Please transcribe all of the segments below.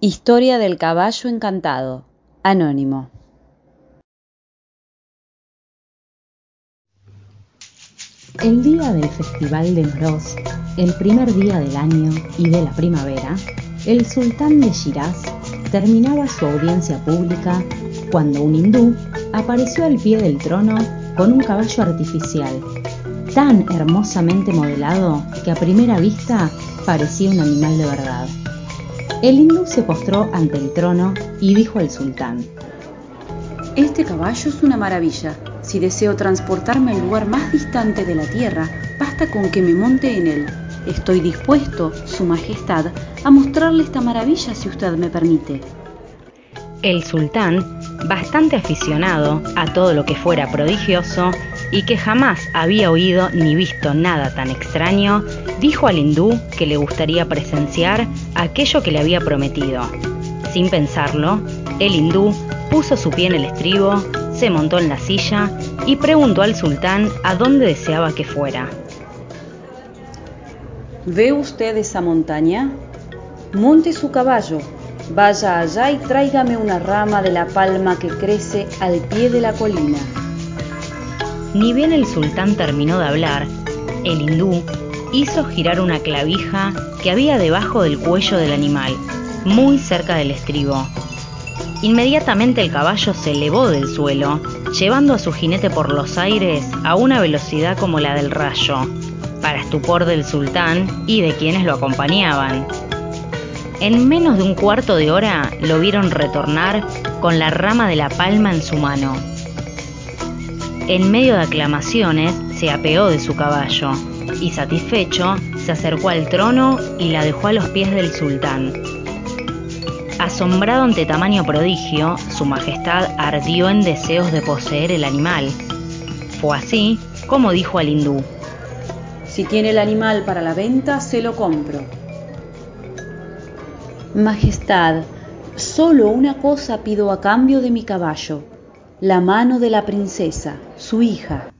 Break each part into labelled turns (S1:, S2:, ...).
S1: Historia del caballo encantado. Anónimo.
S2: El día del Festival de Moros, el primer día del año y de la primavera, el sultán de Shiraz terminaba su audiencia pública cuando un hindú apareció al pie del trono con un caballo artificial, tan hermosamente modelado que a primera vista parecía un animal de verdad. El hindú se postró ante el trono y dijo al sultán,
S1: Este caballo es una maravilla. Si deseo transportarme al lugar más distante de la tierra, basta con que me monte en él. Estoy dispuesto, Su Majestad, a mostrarle esta maravilla si usted me permite.
S2: El sultán, bastante aficionado a todo lo que fuera prodigioso y que jamás había oído ni visto nada tan extraño, dijo al hindú que le gustaría presenciar aquello que le había prometido. Sin pensarlo, el hindú puso su pie en el estribo, se montó en la silla y preguntó al sultán a dónde deseaba que fuera.
S1: ¿Ve usted esa montaña? Monte su caballo, vaya allá y tráigame una rama de la palma que crece al pie de la colina.
S2: Ni bien el sultán terminó de hablar, el hindú hizo girar una clavija que había debajo del cuello del animal, muy cerca del estribo. Inmediatamente el caballo se elevó del suelo, llevando a su jinete por los aires a una velocidad como la del rayo, para estupor del sultán y de quienes lo acompañaban. En menos de un cuarto de hora lo vieron retornar con la rama de la palma en su mano. En medio de aclamaciones se apeó de su caballo y satisfecho se acercó al trono y la dejó a los pies del sultán. Asombrado ante tamaño prodigio, su majestad ardió en deseos de poseer el animal. Fue así como dijo al hindú.
S1: Si tiene el animal para la venta, se lo compro. Majestad, solo una cosa pido a cambio de mi caballo, la mano de la princesa, su hija.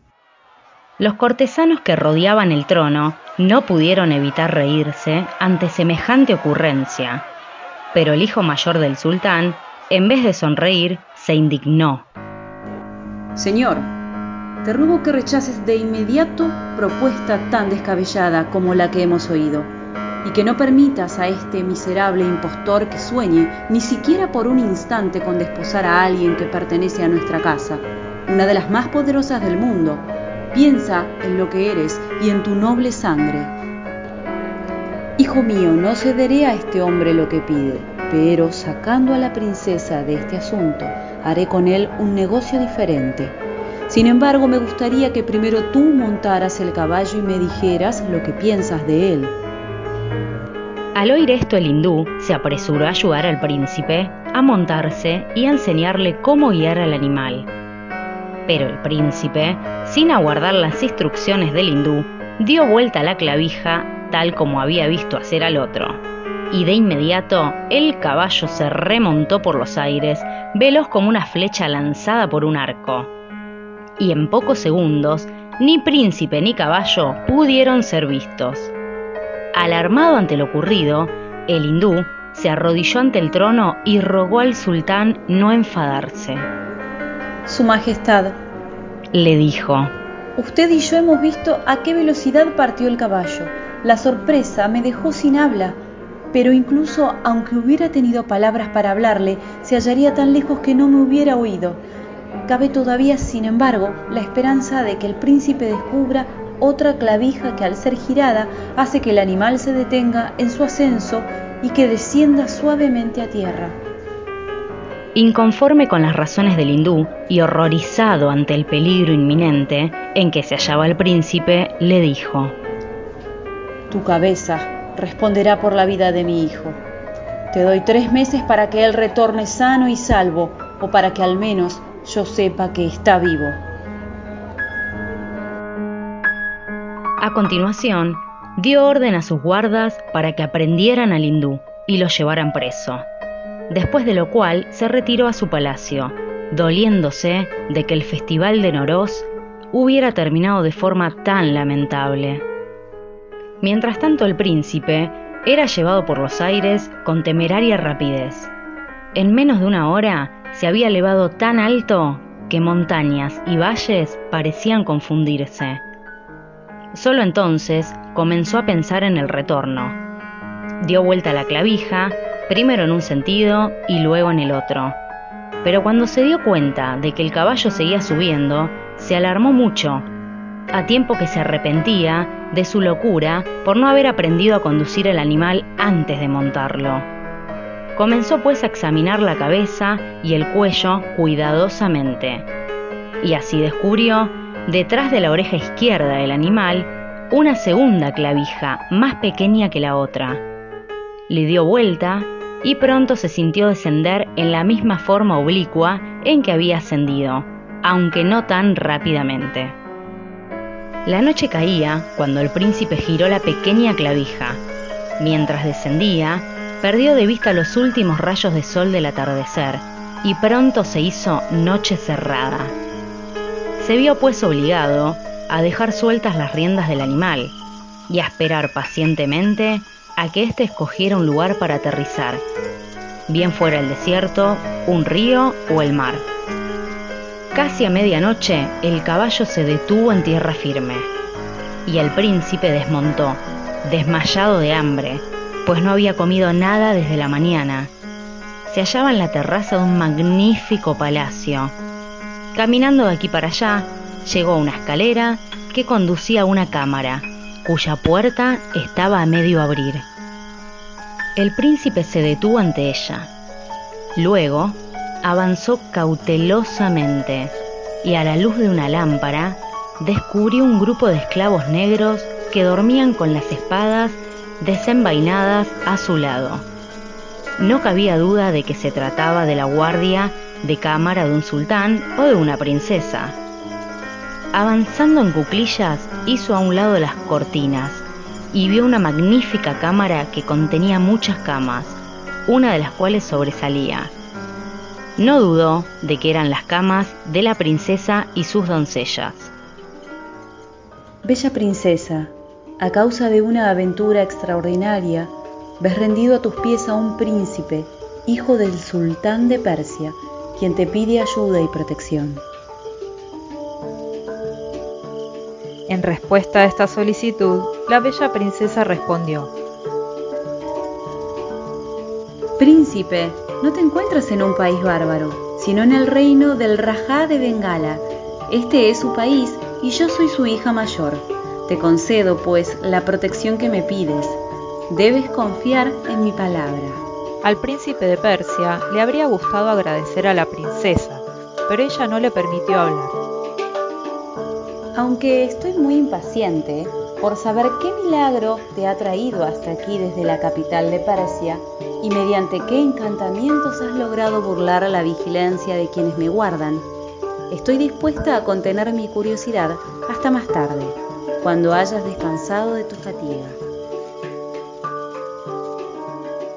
S2: Los cortesanos que rodeaban el trono no pudieron evitar reírse ante semejante ocurrencia, pero el hijo mayor del sultán, en vez de sonreír, se indignó.
S1: Señor, te ruego que rechaces de inmediato propuesta tan descabellada como la que hemos oído, y que no permitas a este miserable impostor que sueñe ni siquiera por un instante con desposar a alguien que pertenece a nuestra casa, una de las más poderosas del mundo. Piensa en lo que eres y en tu noble sangre. Hijo mío, no cederé a este hombre lo que pide, pero sacando a la princesa de este asunto, haré con él un negocio diferente. Sin embargo, me gustaría que primero tú montaras el caballo y me dijeras lo que piensas de él.
S2: Al oír esto el hindú se apresuró a ayudar al príncipe a montarse y a enseñarle cómo guiar al animal. Pero el príncipe, sin aguardar las instrucciones del hindú, dio vuelta a la clavija tal como había visto hacer al otro. Y de inmediato el caballo se remontó por los aires, veloz como una flecha lanzada por un arco. Y en pocos segundos, ni príncipe ni caballo pudieron ser vistos. Alarmado ante lo ocurrido, el hindú se arrodilló ante el trono y rogó al sultán no enfadarse.
S1: Su Majestad,
S2: le dijo,
S1: usted y yo hemos visto a qué velocidad partió el caballo. La sorpresa me dejó sin habla, pero incluso aunque hubiera tenido palabras para hablarle, se hallaría tan lejos que no me hubiera oído. Cabe todavía, sin embargo, la esperanza de que el príncipe descubra otra clavija que al ser girada hace que el animal se detenga en su ascenso y que descienda suavemente a tierra.
S2: Inconforme con las razones del hindú y horrorizado ante el peligro inminente en que se hallaba el príncipe, le dijo,
S1: Tu cabeza responderá por la vida de mi hijo. Te doy tres meses para que él retorne sano y salvo, o para que al menos yo sepa que está vivo.
S2: A continuación, dio orden a sus guardas para que aprendieran al hindú y lo llevaran preso, después de lo cual se retiró a su palacio, doliéndose de que el festival de Noros hubiera terminado de forma tan lamentable. Mientras tanto el príncipe, era llevado por los aires con temeraria rapidez. En menos de una hora se había elevado tan alto que montañas y valles parecían confundirse. Solo entonces comenzó a pensar en el retorno. Dio vuelta la clavija, primero en un sentido y luego en el otro. Pero cuando se dio cuenta de que el caballo seguía subiendo, se alarmó mucho, a tiempo que se arrepentía de su locura por no haber aprendido a conducir el animal antes de montarlo. Comenzó pues a examinar la cabeza y el cuello cuidadosamente, y así descubrió, detrás de la oreja izquierda del animal, una segunda clavija más pequeña que la otra. Le dio vuelta y pronto se sintió descender en la misma forma oblicua en que había ascendido, aunque no tan rápidamente. La noche caía cuando el príncipe giró la pequeña clavija. Mientras descendía, perdió de vista los últimos rayos de sol del atardecer y pronto se hizo noche cerrada. Se vio pues obligado a dejar sueltas las riendas del animal y a esperar pacientemente a que éste escogiera un lugar para aterrizar, bien fuera el desierto, un río o el mar. Casi a medianoche el caballo se detuvo en tierra firme y el príncipe desmontó, desmayado de hambre, pues no había comido nada desde la mañana. Se hallaba en la terraza de un magnífico palacio. Caminando de aquí para allá, llegó a una escalera que conducía a una cámara, cuya puerta estaba a medio abrir. El príncipe se detuvo ante ella. Luego avanzó cautelosamente y a la luz de una lámpara descubrió un grupo de esclavos negros que dormían con las espadas desenvainadas a su lado. No cabía duda de que se trataba de la guardia de cámara de un sultán o de una princesa. Avanzando en cuclillas, hizo a un lado las cortinas y vio una magnífica cámara que contenía muchas camas, una de las cuales sobresalía. No dudó de que eran las camas de la princesa y sus doncellas.
S1: Bella princesa, a causa de una aventura extraordinaria, ves rendido a tus pies a un príncipe, hijo del sultán de Persia, quien te pide ayuda y protección.
S3: En respuesta a esta solicitud, la bella princesa respondió,
S1: Príncipe, no te encuentras en un país bárbaro, sino en el reino del Rajá de Bengala. Este es su país y yo soy su hija mayor. Te concedo, pues, la protección que me pides. Debes confiar en mi palabra.
S3: Al príncipe de Persia le habría gustado agradecer a la princesa, pero ella no le permitió hablar.
S1: Aunque estoy muy impaciente por saber qué milagro te ha traído hasta aquí desde la capital de Persia y mediante qué encantamientos has logrado burlar a la vigilancia de quienes me guardan, estoy dispuesta a contener mi curiosidad hasta más tarde cuando hayas descansado de tu fatiga.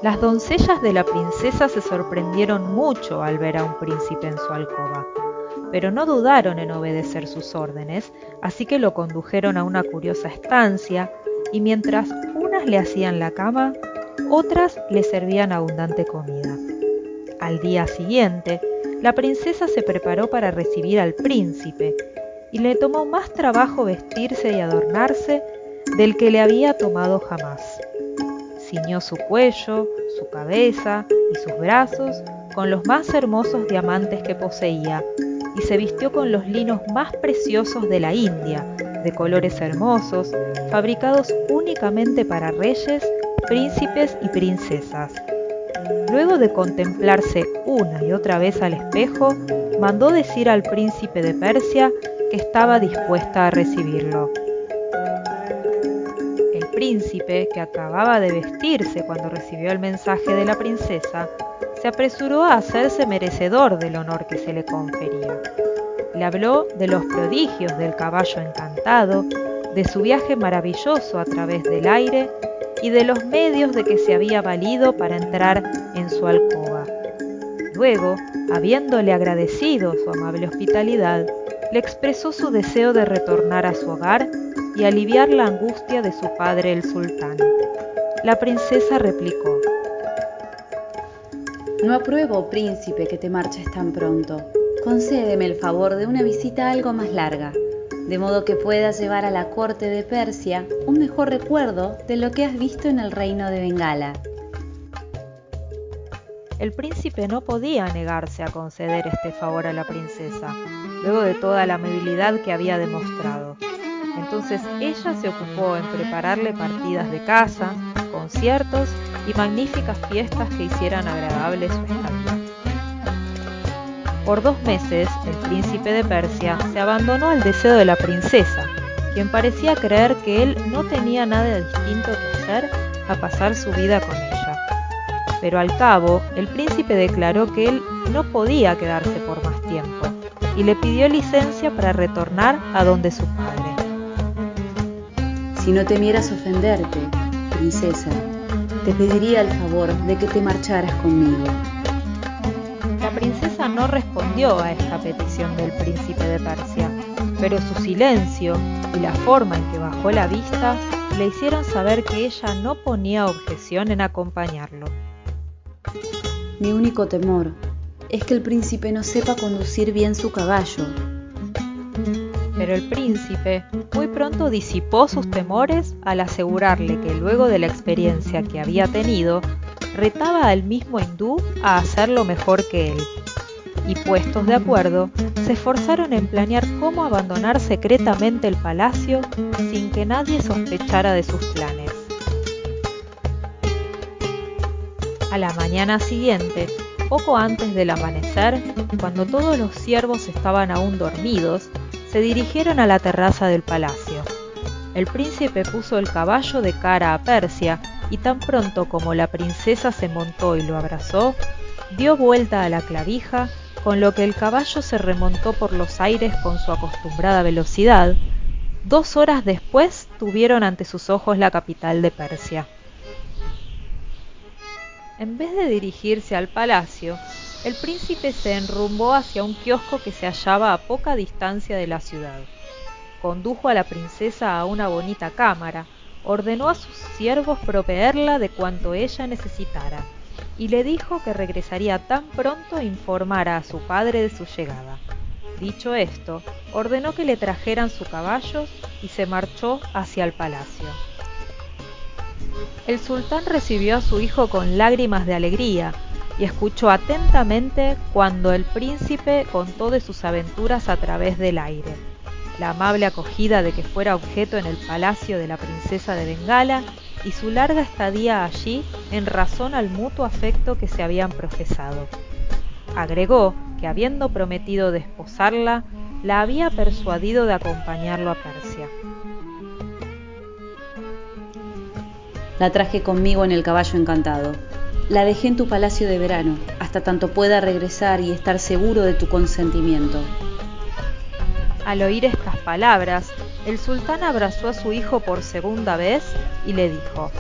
S3: Las doncellas de la princesa se sorprendieron mucho al ver a un príncipe en su alcoba, pero no dudaron en obedecer sus órdenes, así que lo condujeron a una curiosa estancia y mientras unas le hacían la cama, otras le servían abundante comida. Al día siguiente, la princesa se preparó para recibir al príncipe y le tomó más trabajo vestirse y adornarse del que le había tomado jamás. Ciñó su cuello, su cabeza y sus brazos con los más hermosos diamantes que poseía y se vistió con los linos más preciosos de la India, de colores hermosos, fabricados únicamente para reyes, príncipes y princesas. Luego de contemplarse una y otra vez al espejo, mandó decir al príncipe de Persia que estaba dispuesta a recibirlo. Príncipe, que acababa de vestirse cuando recibió el mensaje de la princesa, se apresuró a hacerse merecedor del honor que se le confería. Le habló de los prodigios del caballo encantado, de su viaje maravilloso a través del aire y de los medios de que se había valido para entrar en su alcoba. Luego, habiéndole agradecido su amable hospitalidad, le expresó su deseo de retornar a su hogar y aliviar la angustia de su padre el sultán. la princesa replicó,
S1: No apruebo, príncipe, que te marches tan pronto. Concédeme el favor de una visita algo más larga, de modo que puedas llevar a la corte de Persia un mejor recuerdo de lo que has visto en el reino de Bengala.
S3: El príncipe no podía negarse a conceder este favor a la princesa, luego de toda la amabilidad que había demostrado. Entonces ella se ocupó en prepararle partidas de caza, conciertos y magníficas fiestas que hicieran agradable su estadía. Por dos meses, el príncipe de Persia se abandonó al deseo de la princesa, quien parecía creer que él no tenía nada distinto que hacer a pasar su vida con ella. Pero al cabo, el príncipe declaró que él no podía quedarse por más tiempo y le pidió licencia para retornar a donde su padre.
S1: Si no temieras ofenderte, princesa, te pediría el favor de que te marcharas conmigo.
S3: La princesa no respondió a esta petición del príncipe de Persia, pero su silencio y la forma en que bajó la vista le hicieron saber que ella no ponía objeción en acompañarlo.
S1: Mi único temor es que el príncipe no sepa conducir bien su caballo.
S3: El príncipe muy pronto disipó sus temores al asegurarle que luego de la experiencia que había tenido, retaba al mismo hindú a hacerlo mejor que él. Y puestos de acuerdo, se esforzaron en planear cómo abandonar secretamente el palacio sin que nadie sospechara de sus planes. A la mañana siguiente, poco antes del amanecer, cuando todos los siervos estaban aún dormidos, se dirigieron a la terraza del palacio. El príncipe puso el caballo de cara a Persia y tan pronto como la princesa se montó y lo abrazó, dio vuelta a la clavija, con lo que el caballo se remontó por los aires con su acostumbrada velocidad. Dos horas después tuvieron ante sus ojos la capital de Persia. En vez de dirigirse al palacio, el príncipe se enrumbó hacia un kiosco que se hallaba a poca distancia de la ciudad. Condujo a la princesa a una bonita cámara, ordenó a sus siervos proveerla de cuanto ella necesitara, y le dijo que regresaría tan pronto informara a su padre de su llegada. Dicho esto, ordenó que le trajeran su caballo y se marchó hacia el palacio. El sultán recibió a su hijo con lágrimas de alegría y escuchó atentamente cuando el príncipe contó de sus aventuras a través del aire, la amable acogida de que fuera objeto en el palacio de la princesa de Bengala y su larga estadía allí en razón al mutuo afecto que se habían profesado. Agregó que habiendo prometido desposarla, la había persuadido de acompañarlo a Persia.
S1: La traje conmigo en el caballo encantado. La dejé en tu palacio de verano, hasta tanto pueda regresar y estar seguro de tu consentimiento.
S3: Al oír estas palabras, el sultán abrazó a su hijo por segunda vez y le dijo,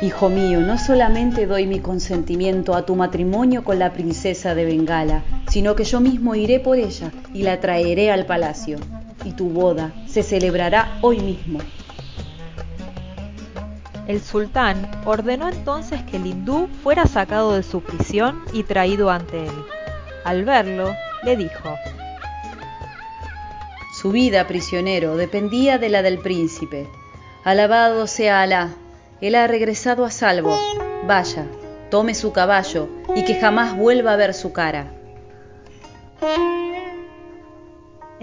S1: Hijo mío, no solamente doy mi consentimiento a tu matrimonio con la princesa de Bengala, sino que yo mismo iré por ella y la traeré al palacio. Y tu boda se celebrará hoy mismo.
S3: El sultán ordenó entonces que el hindú fuera sacado de su prisión y traído ante él. Al verlo, le dijo,
S1: Su vida, prisionero, dependía de la del príncipe. Alabado sea Alá, él ha regresado a salvo. Vaya, tome su caballo y que jamás vuelva a ver su cara.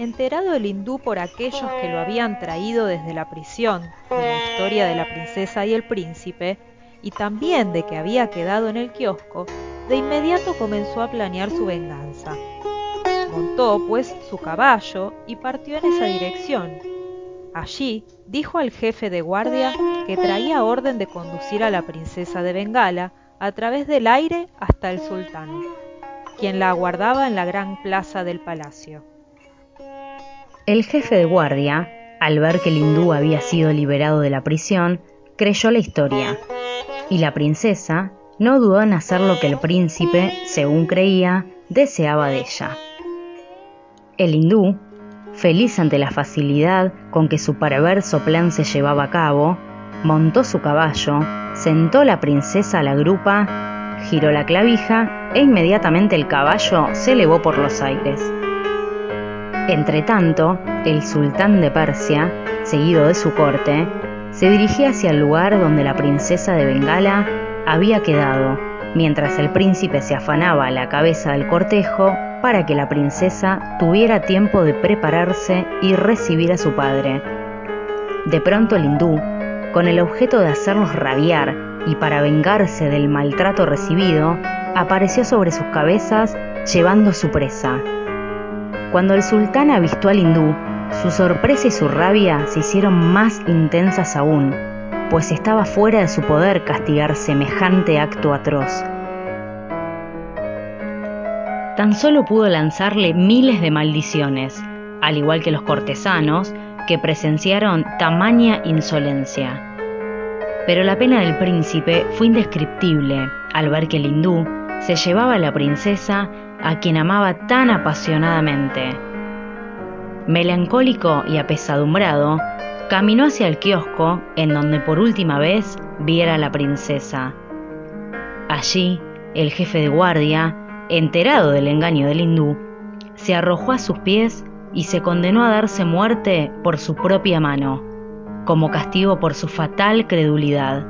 S3: Enterado el hindú por aquellos que lo habían traído desde la prisión de la historia de la princesa y el príncipe, y también de que había quedado en el kiosco, de inmediato comenzó a planear su venganza. Montó, pues, su caballo y partió en esa dirección. Allí dijo al jefe de guardia que traía orden de conducir a la princesa de Bengala a través del aire hasta el sultán, quien la aguardaba en la gran plaza del palacio.
S2: El jefe de guardia, al ver que el hindú había sido liberado de la prisión, creyó la historia, y la princesa no dudó en hacer lo que el príncipe, según creía, deseaba de ella. El hindú, feliz ante la facilidad con que su perverso plan se llevaba a cabo, montó su caballo, sentó la princesa a la grupa, giró la clavija e inmediatamente el caballo se elevó por los aires. Entretanto, el sultán de Persia, seguido de su corte, se dirigía hacia el lugar donde la princesa de Bengala había quedado, mientras el príncipe se afanaba a la cabeza del cortejo para que la princesa tuviera tiempo de prepararse y recibir a su padre. De pronto el hindú, con el objeto de hacerlos rabiar y para vengarse del maltrato recibido, apareció sobre sus cabezas llevando su presa. Cuando el sultán avistó al hindú, su sorpresa y su rabia se hicieron más intensas aún, pues estaba fuera de su poder castigar semejante acto atroz. Tan solo pudo lanzarle miles de maldiciones, al igual que los cortesanos que presenciaron tamaña insolencia. Pero la pena del príncipe fue indescriptible al ver que el hindú se llevaba a la princesa a quien amaba tan apasionadamente. Melancólico y apesadumbrado, caminó hacia el kiosco en donde por última vez viera a la princesa. Allí, el jefe de guardia, enterado del engaño del hindú, se arrojó a sus pies y se condenó a darse muerte por su propia mano, como castigo por su fatal credulidad.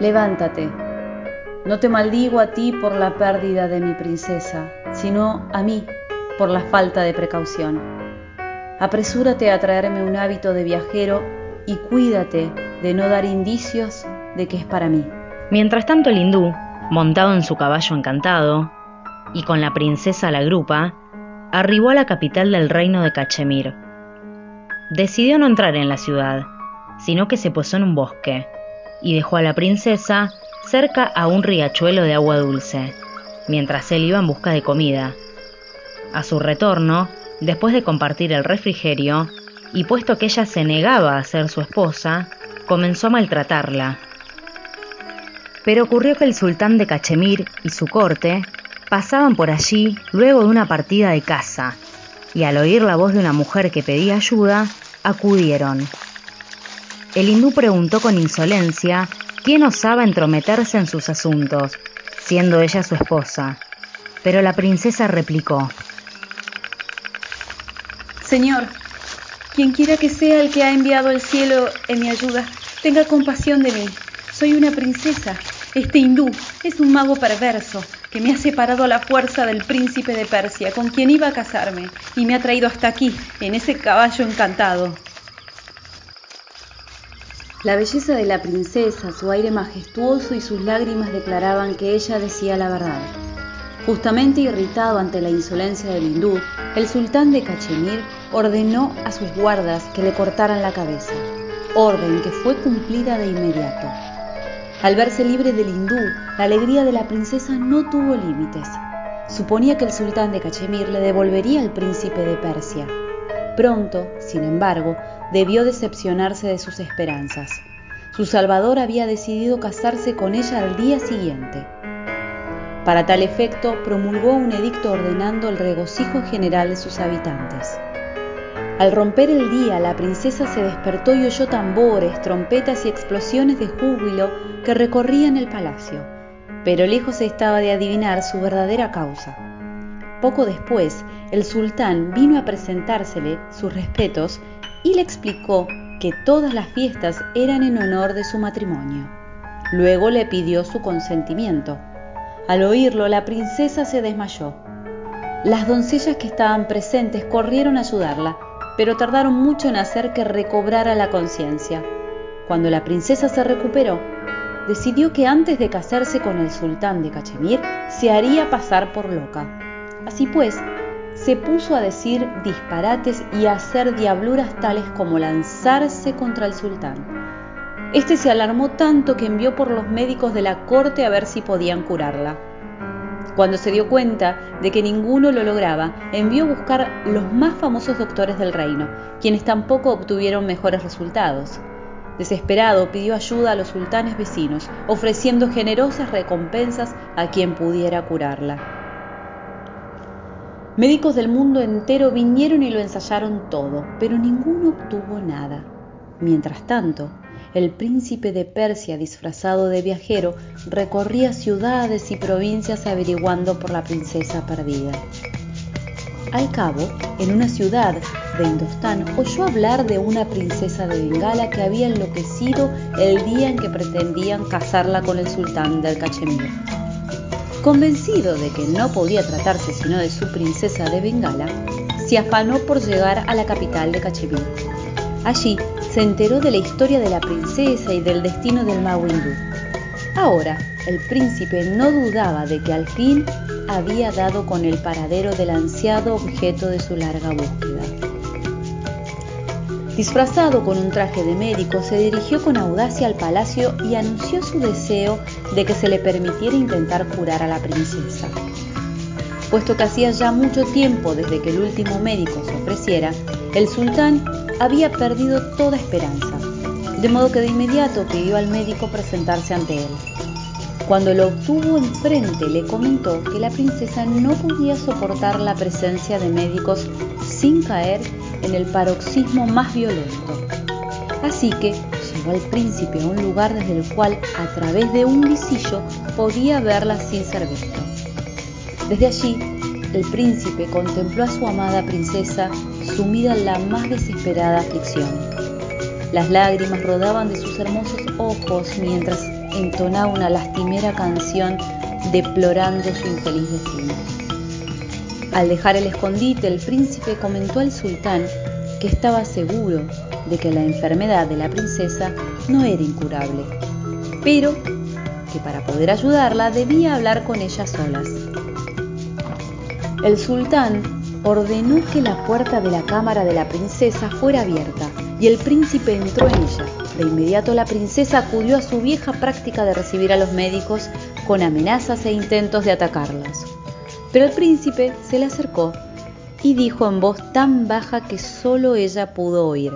S1: Levántate, no te maldigo a ti por la pérdida de mi princesa, sino a mí por la falta de precaución. Apresúrate a traerme un hábito de viajero y cuídate de no dar indicios de que es para mí.
S2: Mientras tanto el hindú, montado en su caballo encantado y con la princesa a la grupa, arribó a la capital del reino de Cachemir. Decidió no entrar en la ciudad, sino que se posó en un bosque y dejó a la princesa cerca a un riachuelo de agua dulce, mientras él iba en busca de comida. A su retorno, después de compartir el refrigerio, y puesto que ella se negaba a ser su esposa, comenzó a maltratarla. Pero ocurrió que el sultán de Cachemir y su corte pasaban por allí luego de una partida de caza, y al oír la voz de una mujer que pedía ayuda, acudieron. El hindú preguntó con insolencia quién osaba entrometerse en sus asuntos, siendo ella su esposa. Pero la princesa replicó,
S1: Señor, quien quiera que sea el que ha enviado el cielo en mi ayuda, tenga compasión de mí. Soy una princesa. Este hindú es un mago perverso que me ha separado a la fuerza del príncipe de Persia, con quien iba a casarme, y me ha traído hasta aquí, en ese caballo encantado. La belleza de la princesa, su aire majestuoso y sus lágrimas declaraban que ella decía la verdad. Justamente irritado ante la insolencia del hindú, el sultán de Cachemir ordenó a sus guardas que le cortaran la cabeza, orden que fue cumplida de inmediato. Al verse libre del hindú, la alegría de la princesa no tuvo límites. Suponía que el sultán de Cachemir le devolvería al príncipe de Persia. Pronto, sin embargo, debió decepcionarse de sus esperanzas. Su salvador había decidido casarse con ella al día siguiente. Para tal efecto, promulgó un edicto ordenando el regocijo general de sus habitantes. Al romper el día, la princesa se despertó y oyó tambores, trompetas y explosiones de júbilo que recorrían el palacio, pero lejos estaba de adivinar su verdadera causa. Poco después, el sultán vino a presentársele sus respetos y le explicó que todas las fiestas eran en honor de su matrimonio. Luego le pidió su consentimiento. Al oírlo, la princesa se desmayó. Las doncellas que estaban presentes corrieron a ayudarla, pero tardaron mucho en hacer que recobrara la conciencia. Cuando la princesa se recuperó, decidió que antes de casarse con el sultán de Cachemir, se haría pasar por loca. Así pues, se puso a decir disparates y a hacer diabluras tales como lanzarse contra el sultán. Este se alarmó tanto que envió por los médicos de la corte a ver si podían curarla. Cuando se dio cuenta de que ninguno lo lograba, envió a buscar los más famosos doctores del reino, quienes tampoco obtuvieron mejores resultados. Desesperado pidió ayuda a los sultanes vecinos, ofreciendo generosas recompensas a quien pudiera curarla. Médicos del mundo entero vinieron y lo ensayaron todo, pero ninguno obtuvo nada. Mientras tanto, el príncipe de Persia disfrazado de viajero recorría ciudades y provincias averiguando por la princesa perdida. Al cabo, en una ciudad de Indostán oyó hablar de una princesa de Bengala que había enloquecido el día en que pretendían casarla con el sultán del Cachemir. Convencido de que no podía tratarse sino de su princesa de Bengala, se afanó por llegar a la capital de Cachemir. Allí se enteró de la historia de la princesa y del destino del mago. Ahora, el príncipe no dudaba de que al fin había dado con el paradero del ansiado objeto de su larga búsqueda. Disfrazado con un traje de médico, se dirigió con audacia al palacio y anunció su deseo de que se le permitiera intentar curar a la princesa. Puesto que hacía ya mucho tiempo desde que el último médico se ofreciera, el sultán había perdido toda esperanza, de modo que de inmediato pidió al médico presentarse ante él. Cuando lo obtuvo enfrente le comentó que la princesa no podía soportar la presencia de médicos sin caer en el paroxismo más violento. Así que llevó al príncipe a un lugar desde el cual a través de un visillo podía verla sin ser visto. Desde allí, el príncipe contempló a su amada princesa sumida en la más desesperada aflicción. Las lágrimas rodaban de sus hermosos ojos mientras entonaba una lastimera canción deplorando su infeliz destino. Al dejar el escondite, el príncipe comentó al sultán que estaba seguro de que la enfermedad de la princesa no era incurable, pero que para poder ayudarla debía hablar con ella solas. El sultán ordenó que la puerta de la cámara de la princesa fuera abierta y el príncipe entró en ella. De inmediato la princesa acudió a su vieja práctica de recibir a los médicos con amenazas e intentos de atacarlos. Pero el príncipe se le acercó y dijo en voz tan baja que solo ella pudo oír.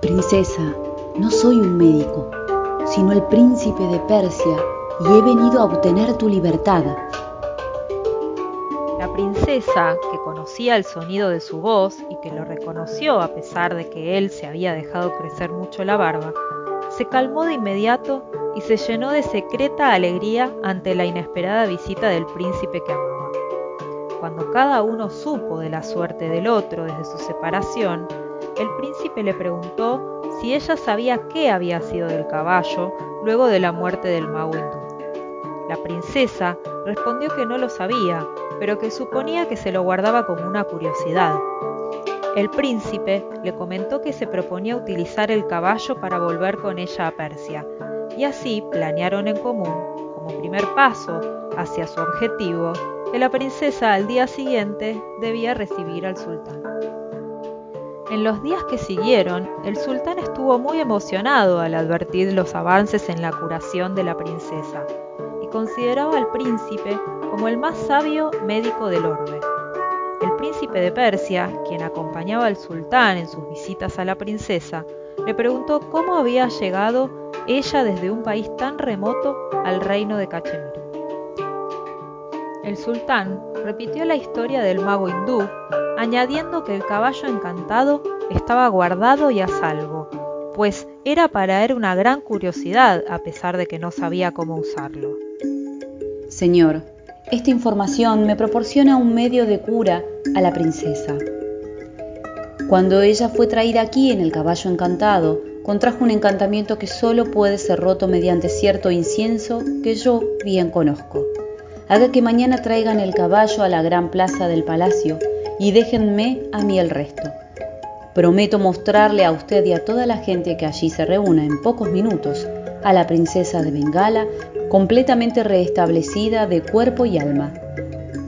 S1: Princesa, no soy un médico, sino el príncipe de Persia y he venido a obtener tu libertad.
S3: La princesa, que conocía el sonido de su voz y que lo reconoció a pesar de que él se había dejado crecer mucho la barba, se calmó de inmediato y se llenó de secreta alegría ante la inesperada visita del príncipe que amaba. Cuando cada uno supo de la suerte del otro desde su separación, el príncipe le preguntó si ella sabía qué había sido del caballo luego de la muerte del mago hindú. La princesa respondió que no lo sabía, pero que suponía que se lo guardaba como una curiosidad. El príncipe le comentó que se proponía utilizar el caballo para volver con ella a Persia, y así planearon en común, como primer paso hacia su objetivo, que la princesa al día siguiente debía recibir al sultán. En los días que siguieron, el sultán estuvo muy emocionado al advertir los avances en la curación de la princesa y consideraba al príncipe como el más sabio médico del orbe. El príncipe de Persia, quien acompañaba al sultán en sus visitas a la princesa, le preguntó cómo había llegado ella desde un país tan remoto al reino de Cachemir. El sultán repitió la historia del mago hindú, añadiendo que el caballo encantado estaba guardado y a salvo, pues era para él una gran curiosidad a pesar de que no sabía cómo usarlo.
S1: Señor, esta información me proporciona un medio de cura a la princesa. Cuando ella fue traída aquí en el caballo encantado, contrajo un encantamiento que solo puede ser roto mediante cierto incienso que yo bien conozco. Haga que mañana traigan el caballo a la gran plaza del palacio y déjenme a mí el resto. Prometo mostrarle a usted y a toda la gente que allí se reúna en pocos minutos a la princesa de Bengala completamente restablecida de cuerpo y alma.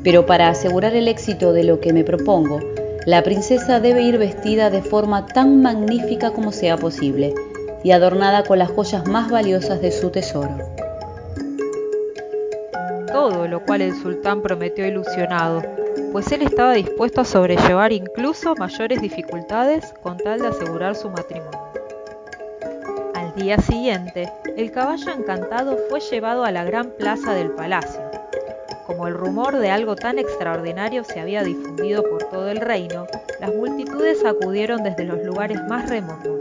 S1: Pero para asegurar el éxito de lo que me propongo, la princesa debe ir vestida de forma tan magnífica como sea posible y adornada con las joyas más valiosas de su tesoro.
S3: Todo lo cual el sultán prometió ilusionado, pues él estaba dispuesto a sobrellevar incluso mayores dificultades con tal de asegurar su matrimonio. Día siguiente, el caballo encantado fue llevado a la gran plaza del palacio. Como el rumor de algo tan extraordinario se había difundido por todo el reino, las multitudes acudieron desde los lugares más remotos.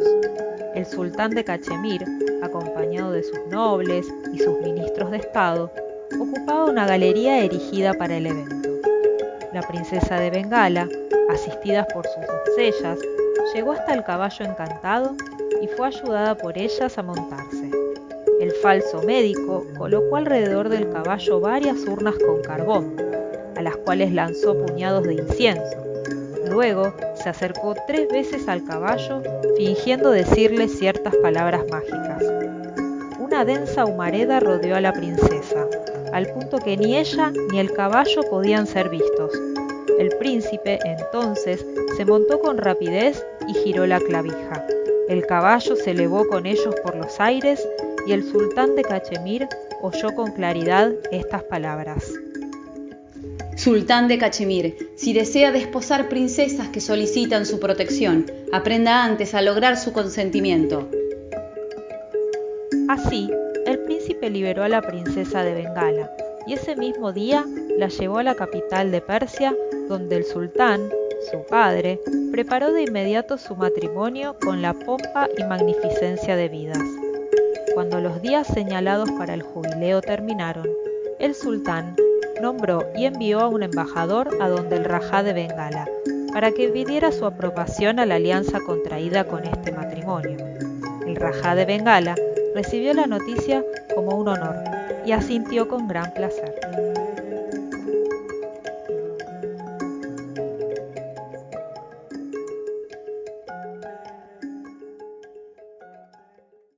S3: El sultán de Cachemir, acompañado de sus nobles y sus ministros de Estado, ocupaba una galería erigida para el evento. La princesa de Bengala, asistida por sus doncellas, llegó hasta el caballo encantado y fue ayudada por ellas a montarse. El falso médico colocó alrededor del caballo varias urnas con carbón, a las cuales lanzó puñados de incienso. Luego se acercó tres veces al caballo, fingiendo decirle ciertas palabras mágicas. Una densa humareda rodeó a la princesa, al punto que ni ella ni el caballo podían ser vistos. El príncipe entonces se montó con rapidez y giró la clavija. El caballo se elevó con ellos por los aires y el sultán de Cachemir oyó con claridad estas palabras.
S1: Sultán de Cachemir, si desea desposar princesas que solicitan su protección, aprenda antes a lograr su consentimiento.
S3: Así, el príncipe liberó a la princesa de Bengala y ese mismo día la llevó a la capital de Persia, donde el sultán, su padre, preparó de inmediato su matrimonio con la pompa y magnificencia debidas. Cuando los días señalados para el jubileo terminaron, el sultán nombró y envió a un embajador a donde el rajá de Bengala, para que pidiera su aprobación a la alianza contraída con este matrimonio. El rajá de Bengala recibió la noticia como un honor y asintió con gran placer.